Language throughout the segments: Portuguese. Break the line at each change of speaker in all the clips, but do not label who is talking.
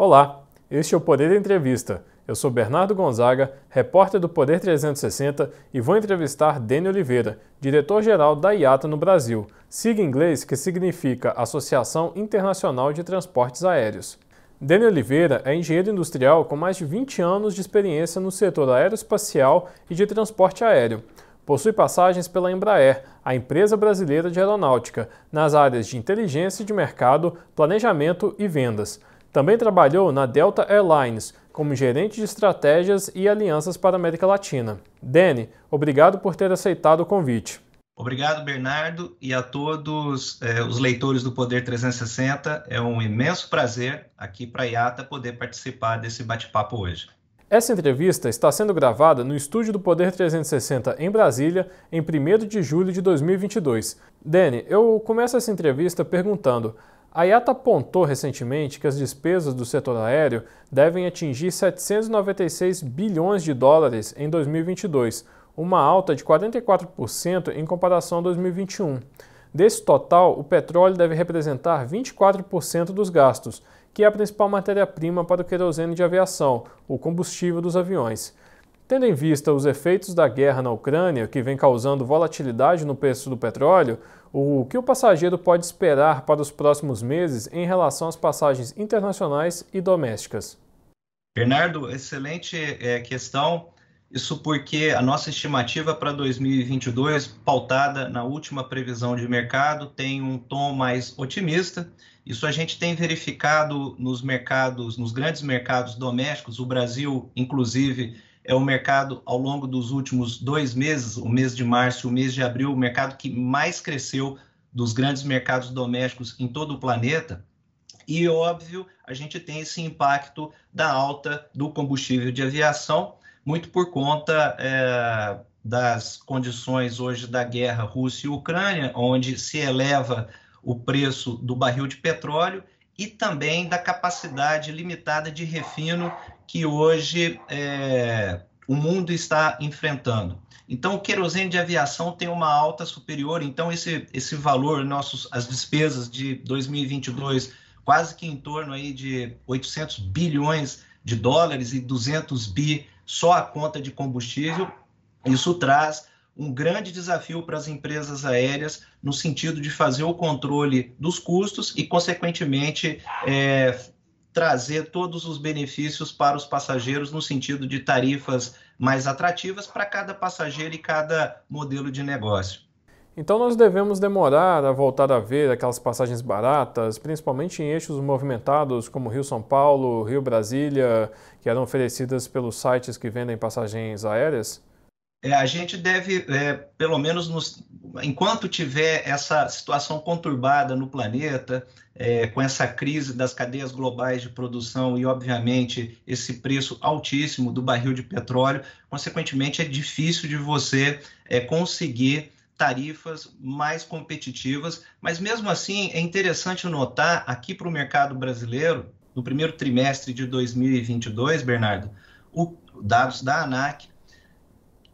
Olá, este é o Poder Entrevista. Eu sou Bernardo Gonzaga, repórter do Poder 360 e vou entrevistar Dani Oliveira, diretor-geral da IATA no Brasil, sigla em inglês que significa Associação Internacional de Transportes Aéreos. Dani Oliveira é engenheiro industrial com mais de 20 anos de experiência no setor aeroespacial e de transporte aéreo. Possui passagens pela Embraer, a empresa brasileira de aeronáutica, nas áreas de inteligência de mercado, planejamento e vendas. Também trabalhou na Delta Airlines como gerente de estratégias e alianças para a América Latina. Dani, obrigado por ter aceitado o convite.
Obrigado, Bernardo, e a todos eh, os leitores do Poder 360. É um imenso prazer aqui para a IATA poder participar desse bate-papo hoje.
Essa entrevista está sendo gravada no estúdio do Poder 360 em Brasília, em 1 de julho de 2022. Dani, eu começo essa entrevista perguntando: a IATA apontou recentemente que as despesas do setor aéreo devem atingir 796 bilhões de dólares em 2022, uma alta de 44% em comparação a 2021. Desse total, o petróleo deve representar 24% dos gastos, que é a principal matéria-prima para o querosene de aviação, o combustível dos aviões. Tendo em vista os efeitos da guerra na Ucrânia, que vem causando volatilidade no preço do petróleo, o que o passageiro pode esperar para os próximos meses em relação às passagens internacionais e domésticas?
Bernardo, excelente é, questão. Isso porque a nossa estimativa para 2022, pautada na última previsão de mercado, tem um tom mais otimista. Isso a gente tem verificado nos mercados, nos grandes mercados domésticos. O Brasil, inclusive, é o mercado ao longo dos últimos dois meses, o mês de março e o mês de abril, o mercado que mais cresceu dos grandes mercados domésticos em todo o planeta. E, óbvio, a gente tem esse impacto da alta do combustível de aviação, muito por conta é, das condições hoje da guerra Rússia e Ucrânia, onde se eleva o preço do barril de petróleo e também da capacidade limitada de refino que hoje é, o mundo está enfrentando. Então, o querosene de aviação tem uma alta superior, então esse, esse valor, nossos, as despesas de 2022, quase que em torno aí de 800 bilhões de dólares e 200 bi só a conta de combustível, isso traz um grande desafio para as empresas aéreas no sentido de fazer o controle dos custos e, consequentemente, é, trazer todos os benefícios para os passageiros no sentido de tarifas mais atrativas para cada passageiro e cada modelo de negócio.
Então nós devemos demorar a voltar a ver aquelas passagens baratas, principalmente em eixos movimentados como Rio-São Paulo, Rio-Brasília, que eram oferecidas pelos sites que vendem passagens aéreas?
É, a gente deve, é, pelo menos nos, enquanto tiver essa situação conturbada no planeta, é, com essa crise das cadeias globais de produção e, obviamente, esse preço altíssimo do barril de petróleo, consequentemente, é difícil de você é, conseguir tarifas mais competitivas, mas mesmo assim é interessante notar aqui para o mercado brasileiro, no primeiro trimestre de 2022, Bernardo, o, dados da ANAC,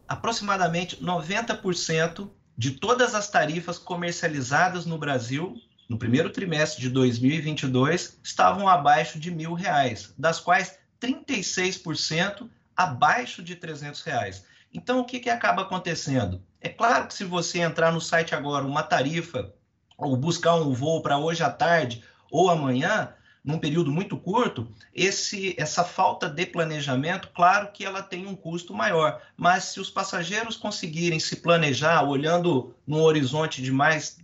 aproximadamente 90% de todas as tarifas comercializadas no Brasil no primeiro trimestre de 2022 estavam abaixo de mil reais, das quais 36% abaixo de 300 reais. Então, o que, que acaba acontecendo? É claro que se você entrar no site agora, uma tarifa, ou buscar um voo para hoje à tarde ou amanhã, num período muito curto, esse, essa falta de planejamento, claro que ela tem um custo maior, mas se os passageiros conseguirem se planejar olhando num horizonte de mais,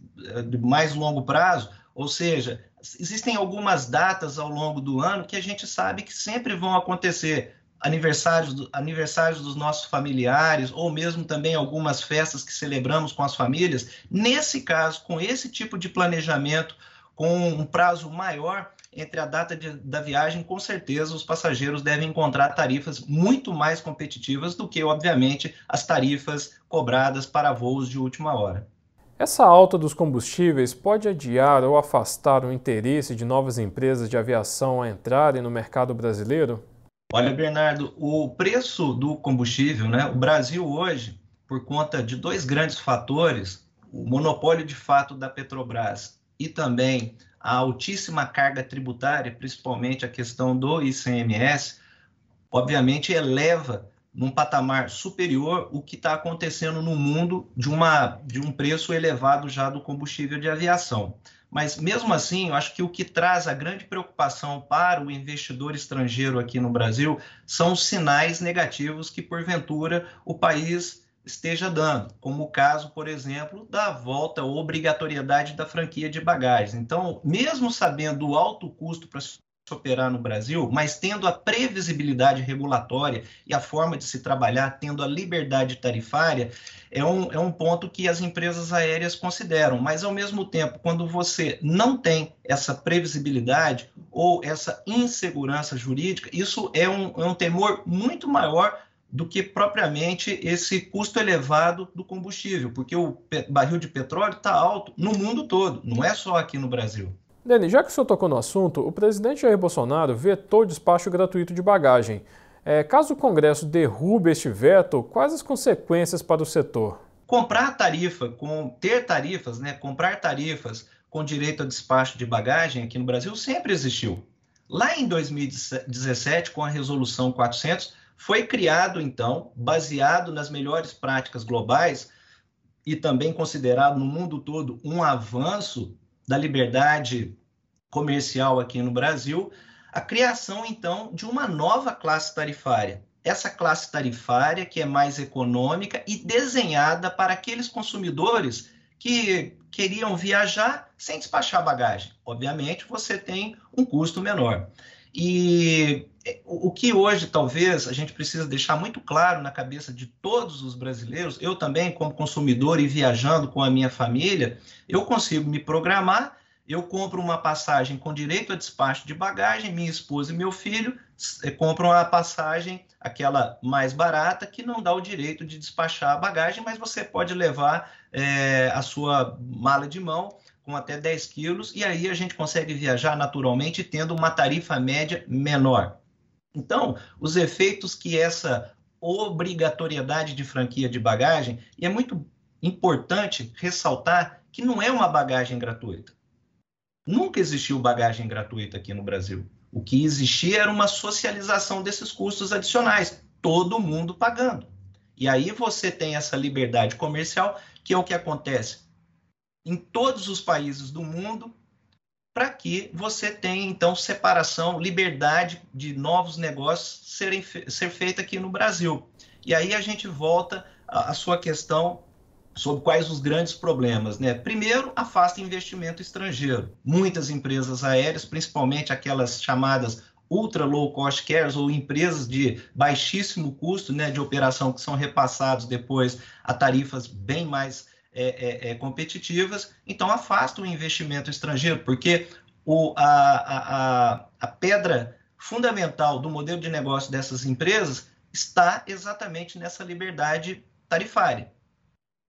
de mais longo prazo, ou seja, existem algumas datas ao longo do ano que a gente sabe que sempre vão acontecer aniversários, aniversários dos nossos familiares, ou mesmo também algumas festas que celebramos com as famílias. Nesse caso, com esse tipo de planejamento, com um prazo maior, entre a data de, da viagem, com certeza os passageiros devem encontrar tarifas muito mais competitivas do que, obviamente, as tarifas cobradas para voos de última hora.
Essa alta dos combustíveis pode adiar ou afastar o interesse de novas empresas de aviação a entrarem no mercado brasileiro?
Olha, Bernardo, o preço do combustível, né? O Brasil hoje, por conta de dois grandes fatores, o monopólio de fato da Petrobras e também a altíssima carga tributária, principalmente a questão do ICMS, obviamente eleva num patamar superior o que está acontecendo no mundo de, uma, de um preço elevado já do combustível de aviação. Mas mesmo assim, eu acho que o que traz a grande preocupação para o investidor estrangeiro aqui no Brasil são os sinais negativos que, porventura, o país esteja dando, como o caso, por exemplo, da volta obrigatoriedade da franquia de bagagens. Então, mesmo sabendo o alto custo para operar no Brasil, mas tendo a previsibilidade regulatória e a forma de se trabalhar, tendo a liberdade tarifária, é um, é um ponto que as empresas aéreas consideram. Mas, ao mesmo tempo, quando você não tem essa previsibilidade ou essa insegurança jurídica, isso é um, é um temor muito maior do que propriamente esse custo elevado do combustível, porque o barril de petróleo está alto no mundo todo, não é só aqui no Brasil.
Dani, já que o senhor tocou no assunto, o presidente Jair Bolsonaro vetou o despacho gratuito de bagagem. É, caso o Congresso derrube este veto, quais as consequências para o setor?
Comprar tarifa, com, ter tarifas, né, comprar tarifas com direito a despacho de bagagem aqui no Brasil sempre existiu. Lá em 2017, com a resolução 400, foi criado, então, baseado nas melhores práticas globais e também considerado no mundo todo um avanço da liberdade comercial aqui no Brasil, a criação então de uma nova classe tarifária. Essa classe tarifária que é mais econômica e desenhada para aqueles consumidores que queriam viajar sem despachar bagagem. Obviamente, você tem um custo menor. E o que hoje talvez a gente precisa deixar muito claro na cabeça de todos os brasileiros, eu também como consumidor e viajando com a minha família, eu consigo me programar, eu compro uma passagem com direito a despacho de bagagem, minha esposa e meu filho eh, compram uma passagem, aquela mais barata, que não dá o direito de despachar a bagagem, mas você pode levar é, a sua mala de mão com até 10 quilos, e aí a gente consegue viajar naturalmente tendo uma tarifa média menor. Então, os efeitos que essa obrigatoriedade de franquia de bagagem, e é muito importante ressaltar que não é uma bagagem gratuita. Nunca existiu bagagem gratuita aqui no Brasil. O que existia era uma socialização desses custos adicionais, todo mundo pagando. E aí você tem essa liberdade comercial, que é o que acontece em todos os países do mundo, para que você tenha, então, separação, liberdade de novos negócios serem, ser feita aqui no Brasil. E aí a gente volta à sua questão sobre quais os grandes problemas, né? Primeiro, afasta investimento estrangeiro. Muitas empresas aéreas, principalmente aquelas chamadas ultra low cost carriers ou empresas de baixíssimo custo, né, de operação que são repassados depois a tarifas bem mais é, é, é, competitivas, então afasta o investimento estrangeiro, porque o, a, a, a pedra fundamental do modelo de negócio dessas empresas está exatamente nessa liberdade tarifária.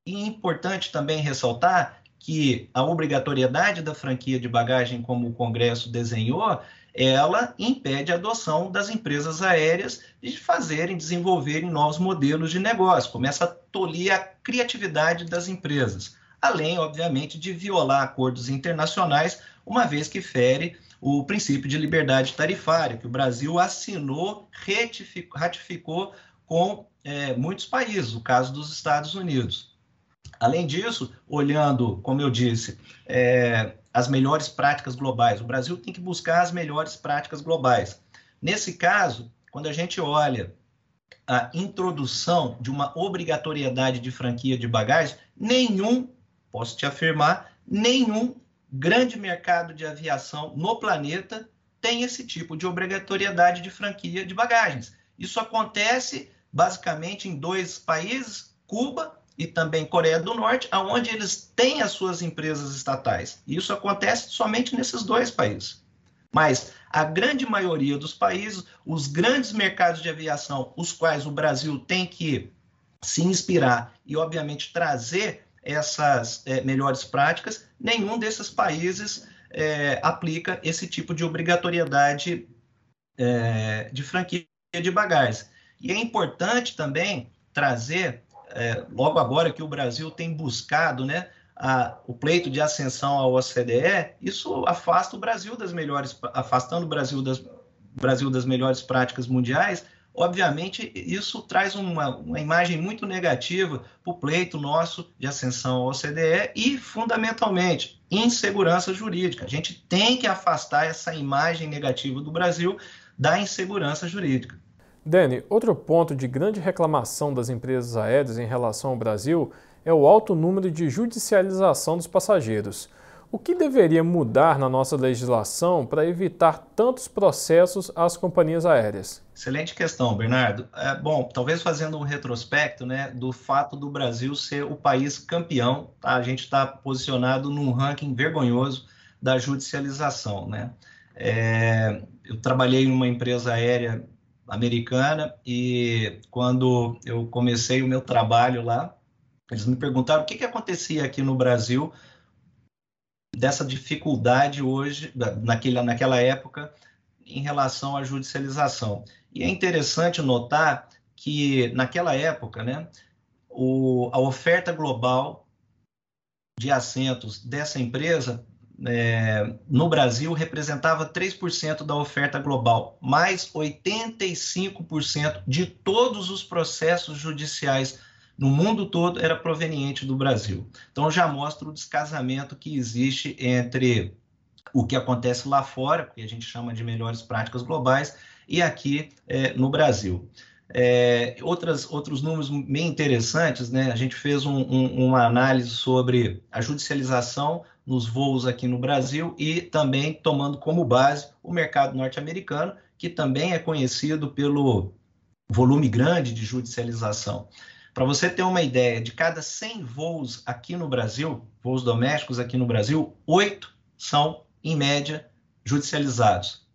E é importante também ressaltar que a obrigatoriedade da franquia de bagagem, como o Congresso desenhou, ela impede a adoção das empresas aéreas de fazerem, desenvolverem novos modelos de negócio, começa a tolir a criatividade das empresas, além, obviamente, de violar acordos internacionais, uma vez que fere o princípio de liberdade tarifária, que o Brasil assinou, ratificou com é, muitos países, o caso dos Estados Unidos. Além disso, olhando, como eu disse, é, as melhores práticas globais. O Brasil tem que buscar as melhores práticas globais. Nesse caso, quando a gente olha a introdução de uma obrigatoriedade de franquia de bagagem, nenhum, posso te afirmar, nenhum grande mercado de aviação no planeta tem esse tipo de obrigatoriedade de franquia de bagagens. Isso acontece basicamente em dois países, Cuba e também Coreia do Norte, aonde eles têm as suas empresas estatais. E isso acontece somente nesses dois países. Mas a grande maioria dos países, os grandes mercados de aviação, os quais o Brasil tem que se inspirar e, obviamente, trazer essas é, melhores práticas, nenhum desses países é, aplica esse tipo de obrigatoriedade é, de franquia de bagagens. E é importante também trazer é, logo agora que o Brasil tem buscado né, a, o pleito de ascensão ao OCDE, isso afasta o Brasil das melhores, afastando o Brasil das, Brasil das melhores práticas mundiais, obviamente isso traz uma, uma imagem muito negativa para o pleito nosso de ascensão ao OCDE e, fundamentalmente, insegurança jurídica. A gente tem que afastar essa imagem negativa do Brasil da insegurança jurídica.
Dani, outro ponto de grande reclamação das empresas aéreas em relação ao Brasil é o alto número de judicialização dos passageiros. O que deveria mudar na nossa legislação para evitar tantos processos às companhias aéreas?
Excelente questão, Bernardo. É, bom, talvez fazendo um retrospecto né, do fato do Brasil ser o país campeão, tá? a gente está posicionado num ranking vergonhoso da judicialização. Né? É, eu trabalhei numa empresa aérea americana e quando eu comecei o meu trabalho lá, eles me perguntaram o que, que acontecia aqui no Brasil dessa dificuldade hoje, naquela, naquela época, em relação à judicialização. E é interessante notar que, naquela época, né, o, a oferta global de assentos dessa empresa é, no Brasil representava 3% da oferta global, mais 85% de todos os processos judiciais no mundo todo era proveniente do Brasil. Então já mostra o descasamento que existe entre o que acontece lá fora, que a gente chama de melhores práticas globais, e aqui é, no Brasil. É, outras, outros números bem interessantes, né? A gente fez um, um, uma análise sobre a judicialização nos voos aqui no Brasil e também tomando como base o mercado norte-americano, que também é conhecido pelo volume grande de judicialização. Para você ter uma ideia, de cada 100 voos aqui no Brasil, voos domésticos aqui no Brasil, oito são, em média, judicializados.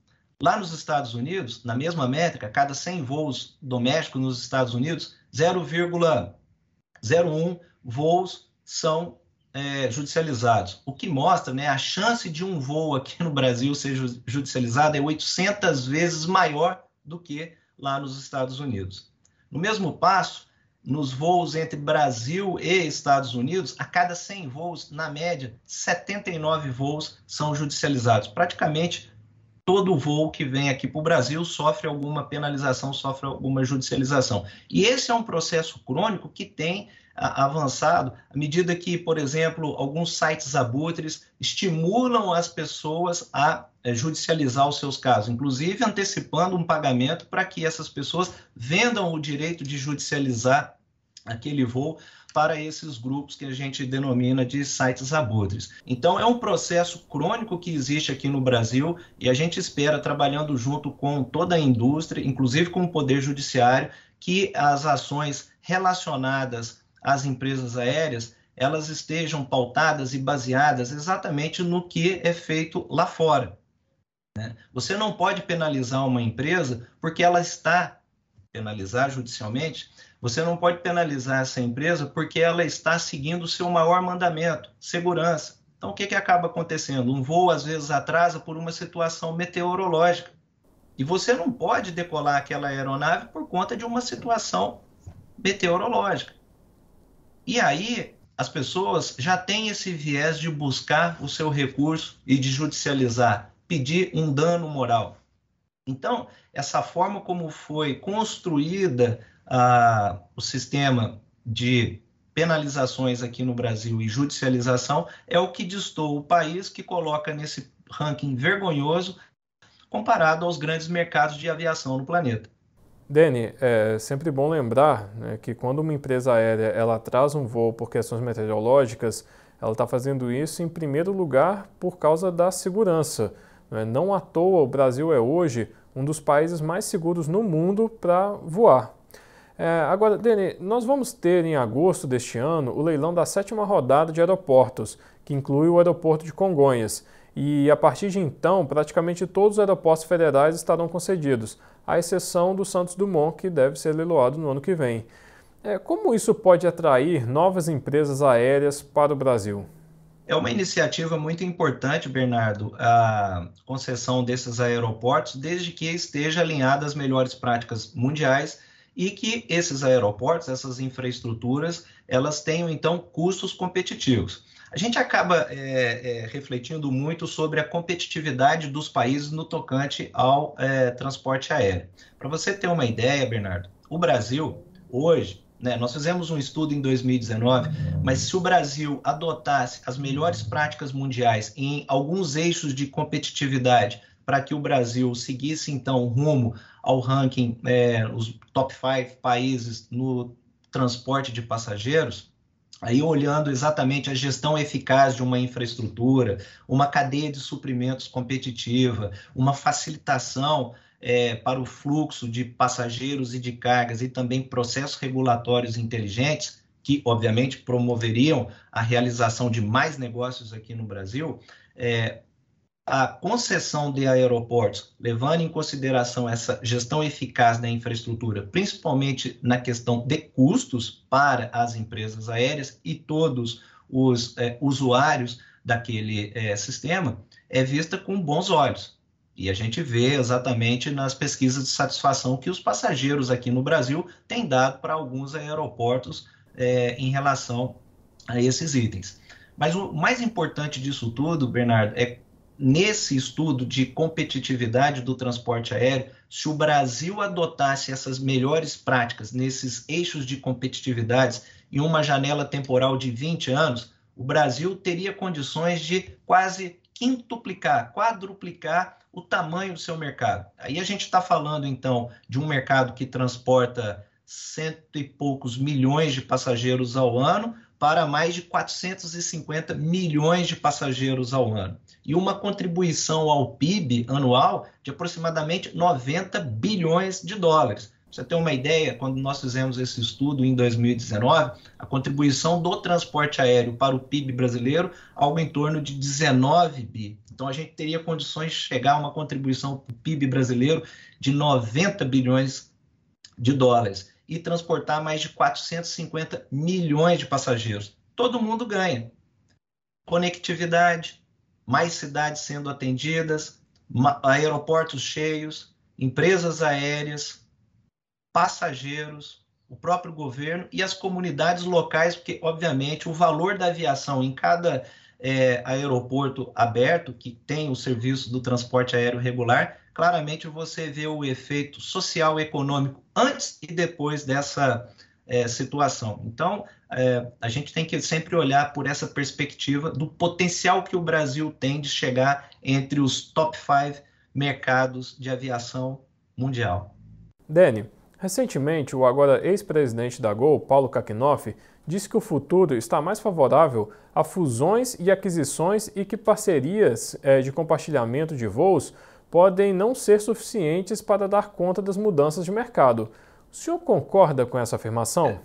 Lá nos Estados Unidos, na mesma métrica, cada 100 voos domésticos nos Estados Unidos, 0,01 voos são é, judicializados. O que mostra né, a chance de um voo aqui no Brasil ser judicializado é 800 vezes maior do que lá nos Estados Unidos. No mesmo passo, nos voos entre Brasil e Estados Unidos, a cada 100 voos, na média, 79 voos são judicializados. Praticamente todo voo que vem aqui para o Brasil sofre alguma penalização, sofre alguma judicialização. E esse é um processo crônico que tem avançado à medida que, por exemplo, alguns sites abutres estimulam as pessoas a é, judicializar os seus casos, inclusive antecipando um pagamento para que essas pessoas vendam o direito de judicializar aquele voo para esses grupos que a gente denomina de sites abutres. Então, é um processo crônico que existe aqui no Brasil e a gente espera, trabalhando junto com toda a indústria, inclusive com o Poder Judiciário, que as ações relacionadas às empresas aéreas elas estejam pautadas e baseadas exatamente no que é feito lá fora. Né? Você não pode penalizar uma empresa porque ela está penalizar judicialmente você não pode penalizar essa empresa porque ela está seguindo o seu maior mandamento, segurança. Então, o que, que acaba acontecendo? Um voo, às vezes, atrasa por uma situação meteorológica. E você não pode decolar aquela aeronave por conta de uma situação meteorológica. E aí, as pessoas já têm esse viés de buscar o seu recurso e de judicializar, pedir um dano moral. Então, essa forma como foi construída a, o sistema de penalizações aqui no Brasil e judicialização é o que distou o país que coloca nesse ranking vergonhoso comparado aos grandes mercados de aviação no planeta.
Dani, é sempre bom lembrar né, que quando uma empresa aérea ela atrasa um voo por questões meteorológicas, ela está fazendo isso em primeiro lugar por causa da segurança. Né? Não à toa o Brasil é hoje um dos países mais seguros no mundo para voar. É, agora, Deni, nós vamos ter em agosto deste ano o leilão da sétima rodada de aeroportos, que inclui o aeroporto de Congonhas. E a partir de então, praticamente todos os aeroportos federais estarão concedidos, à exceção do Santos Dumont, que deve ser leiloado no ano que vem. É, como isso pode atrair novas empresas aéreas para o Brasil?
É uma iniciativa muito importante, Bernardo, a concessão desses aeroportos, desde que esteja alinhada às melhores práticas mundiais e que esses aeroportos, essas infraestruturas, elas tenham então custos competitivos. A gente acaba é, é, refletindo muito sobre a competitividade dos países no tocante ao é, transporte aéreo. Para você ter uma ideia, Bernardo, o Brasil, hoje, né, nós fizemos um estudo em 2019, mas se o Brasil adotasse as melhores práticas mundiais em alguns eixos de competitividade para que o Brasil seguisse, então, rumo ao ranking, é, os top 5 países no transporte de passageiros, aí olhando exatamente a gestão eficaz de uma infraestrutura, uma cadeia de suprimentos competitiva, uma facilitação é, para o fluxo de passageiros e de cargas e também processos regulatórios inteligentes, que obviamente promoveriam a realização de mais negócios aqui no Brasil, é, a concessão de aeroportos, levando em consideração essa gestão eficaz da infraestrutura, principalmente na questão de custos para as empresas aéreas e todos os é, usuários daquele é, sistema, é vista com bons olhos. E a gente vê exatamente nas pesquisas de satisfação que os passageiros aqui no Brasil têm dado para alguns aeroportos é, em relação a esses itens. Mas o mais importante disso tudo, Bernardo, é nesse estudo de competitividade do transporte aéreo, se o Brasil adotasse essas melhores práticas nesses eixos de competitividade em uma janela temporal de 20 anos, o Brasil teria condições de quase quintuplicar, quadruplicar o tamanho do seu mercado. Aí a gente está falando, então, de um mercado que transporta cento e poucos milhões de passageiros ao ano para mais de 450 milhões de passageiros ao ano e uma contribuição ao PIB anual de aproximadamente 90 bilhões de dólares. Você ter uma ideia, quando nós fizemos esse estudo em 2019, a contribuição do transporte aéreo para o PIB brasileiro algo em torno de 19 bi. Então a gente teria condições de chegar a uma contribuição para o PIB brasileiro de 90 bilhões de dólares e transportar mais de 450 milhões de passageiros. Todo mundo ganha. Conectividade, mais cidades sendo atendidas, aeroportos cheios, empresas aéreas, passageiros, o próprio governo e as comunidades locais, porque, obviamente, o valor da aviação em cada é, aeroporto aberto, que tem o serviço do transporte aéreo regular, claramente você vê o efeito social e econômico antes e depois dessa é, situação. Então, é, a gente tem que sempre olhar por essa perspectiva do potencial que o Brasil tem de chegar entre os top five mercados de aviação mundial.
Dani, recentemente o agora ex-presidente da Gol, Paulo Kakinoff, disse que o futuro está mais favorável a fusões e aquisições e que parcerias é, de compartilhamento de voos podem não ser suficientes para dar conta das mudanças de mercado. O senhor concorda com essa afirmação?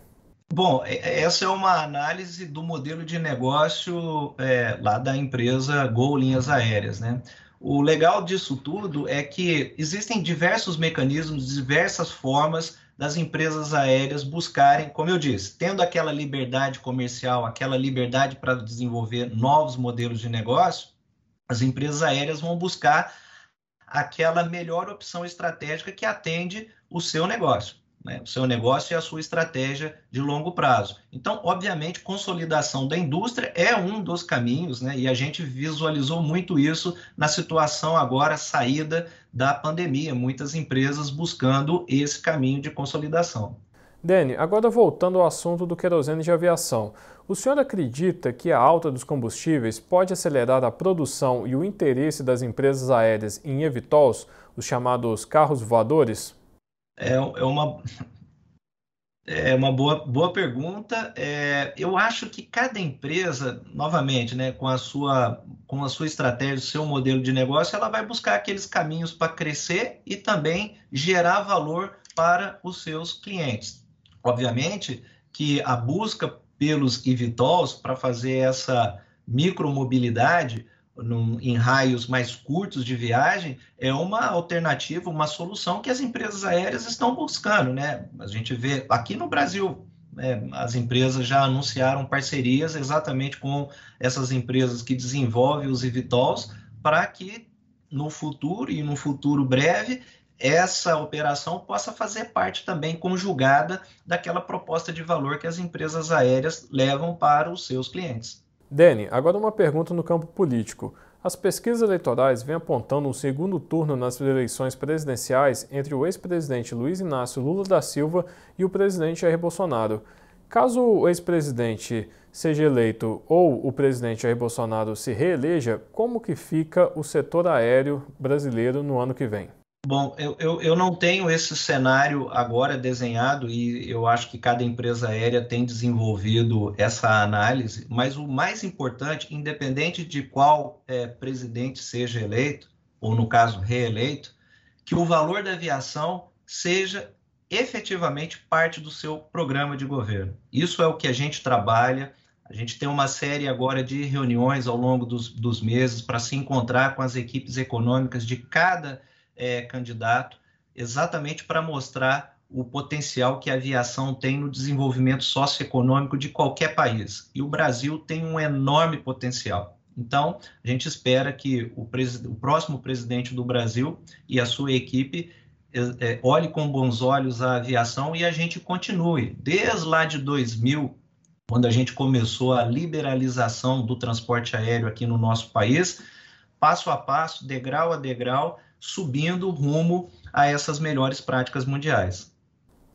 Bom, essa é uma análise do modelo de negócio é, lá da empresa Gol Linhas Aéreas, né? O legal disso tudo é que existem diversos mecanismos, diversas formas das empresas aéreas buscarem, como eu disse, tendo aquela liberdade comercial, aquela liberdade para desenvolver novos modelos de negócio, as empresas aéreas vão buscar aquela melhor opção estratégica que atende o seu negócio né, o seu negócio e a sua estratégia de longo prazo. Então, obviamente, consolidação da indústria é um dos caminhos, né, e a gente visualizou muito isso na situação agora saída da pandemia, muitas empresas buscando esse caminho de consolidação.
Dani, agora voltando ao assunto do querosene de aviação. O senhor acredita que a alta dos combustíveis pode acelerar a produção e o interesse das empresas aéreas em evitols, os chamados carros voadores?
É, é uma, é uma boa, boa pergunta. É, eu acho que cada empresa, novamente, né, com, a sua, com a sua estratégia, o seu modelo de negócio, ela vai buscar aqueles caminhos para crescer e também gerar valor para os seus clientes. Obviamente que a busca pelos eVTOLs para fazer essa micromobilidade num, em raios mais curtos de viagem é uma alternativa, uma solução que as empresas aéreas estão buscando, né? A gente vê aqui no Brasil, né, as empresas já anunciaram parcerias exatamente com essas empresas que desenvolvem os eVTOLs para que no futuro e no futuro breve essa operação possa fazer parte também conjugada daquela proposta de valor que as empresas aéreas levam para os seus clientes.
Dene, agora uma pergunta no campo político. As pesquisas eleitorais vêm apontando um segundo turno nas eleições presidenciais entre o ex-presidente Luiz Inácio Lula da Silva e o presidente Jair Bolsonaro. Caso o ex-presidente seja eleito ou o presidente Jair Bolsonaro se reeleja, como que fica o setor aéreo brasileiro no ano que vem?
Bom, eu, eu, eu, não tenho esse cenário agora desenhado e eu acho que cada empresa aérea tem desenvolvido essa análise, mas o mais importante, independente de qual é, presidente seja eleito, ou no caso reeleito, que o valor da aviação seja efetivamente parte do seu programa de governo. Isso é o que a gente trabalha. A gente tem uma série agora de reuniões ao longo dos, dos meses para se encontrar com as equipes econômicas de cada é, candidato, exatamente para mostrar o potencial que a aviação tem no desenvolvimento socioeconômico de qualquer país. E o Brasil tem um enorme potencial. Então, a gente espera que o, o próximo presidente do Brasil e a sua equipe é, olhe com bons olhos a aviação e a gente continue. Desde lá de 2000, quando a gente começou a liberalização do transporte aéreo aqui no nosso país, passo a passo, degrau a degrau, subindo rumo a essas melhores práticas mundiais.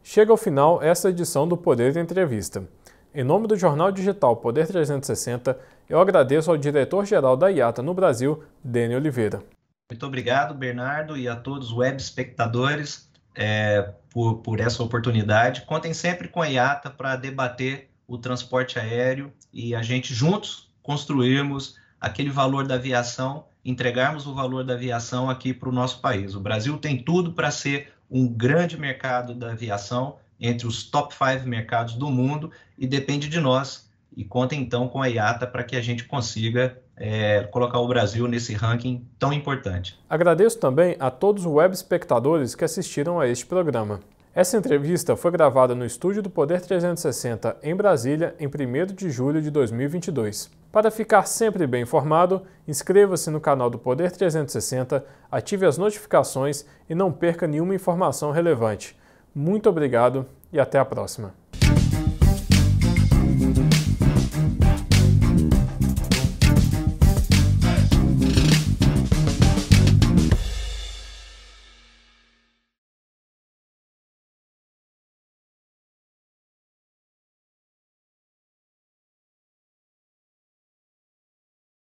Chega ao final essa edição do Poder de Entrevista. Em nome do jornal digital Poder 360, eu agradeço ao diretor-geral da IATA no Brasil, Dene Oliveira.
Muito obrigado, Bernardo, e a todos os web espectadores é, por, por essa oportunidade. Contem sempre com a IATA para debater o transporte aéreo e a gente juntos construirmos aquele valor da aviação entregarmos o valor da aviação aqui para o nosso país. O Brasil tem tudo para ser um grande mercado da aviação, entre os top 5 mercados do mundo, e depende de nós. E contem então com a IATA para que a gente consiga é, colocar o Brasil nesse ranking tão importante.
Agradeço também a todos os web espectadores que assistiram a este programa. Essa entrevista foi gravada no estúdio do Poder 360 em Brasília em 1 de julho de 2022. Para ficar sempre bem informado, inscreva-se no canal do Poder 360, ative as notificações e não perca nenhuma informação relevante. Muito obrigado e até a próxima.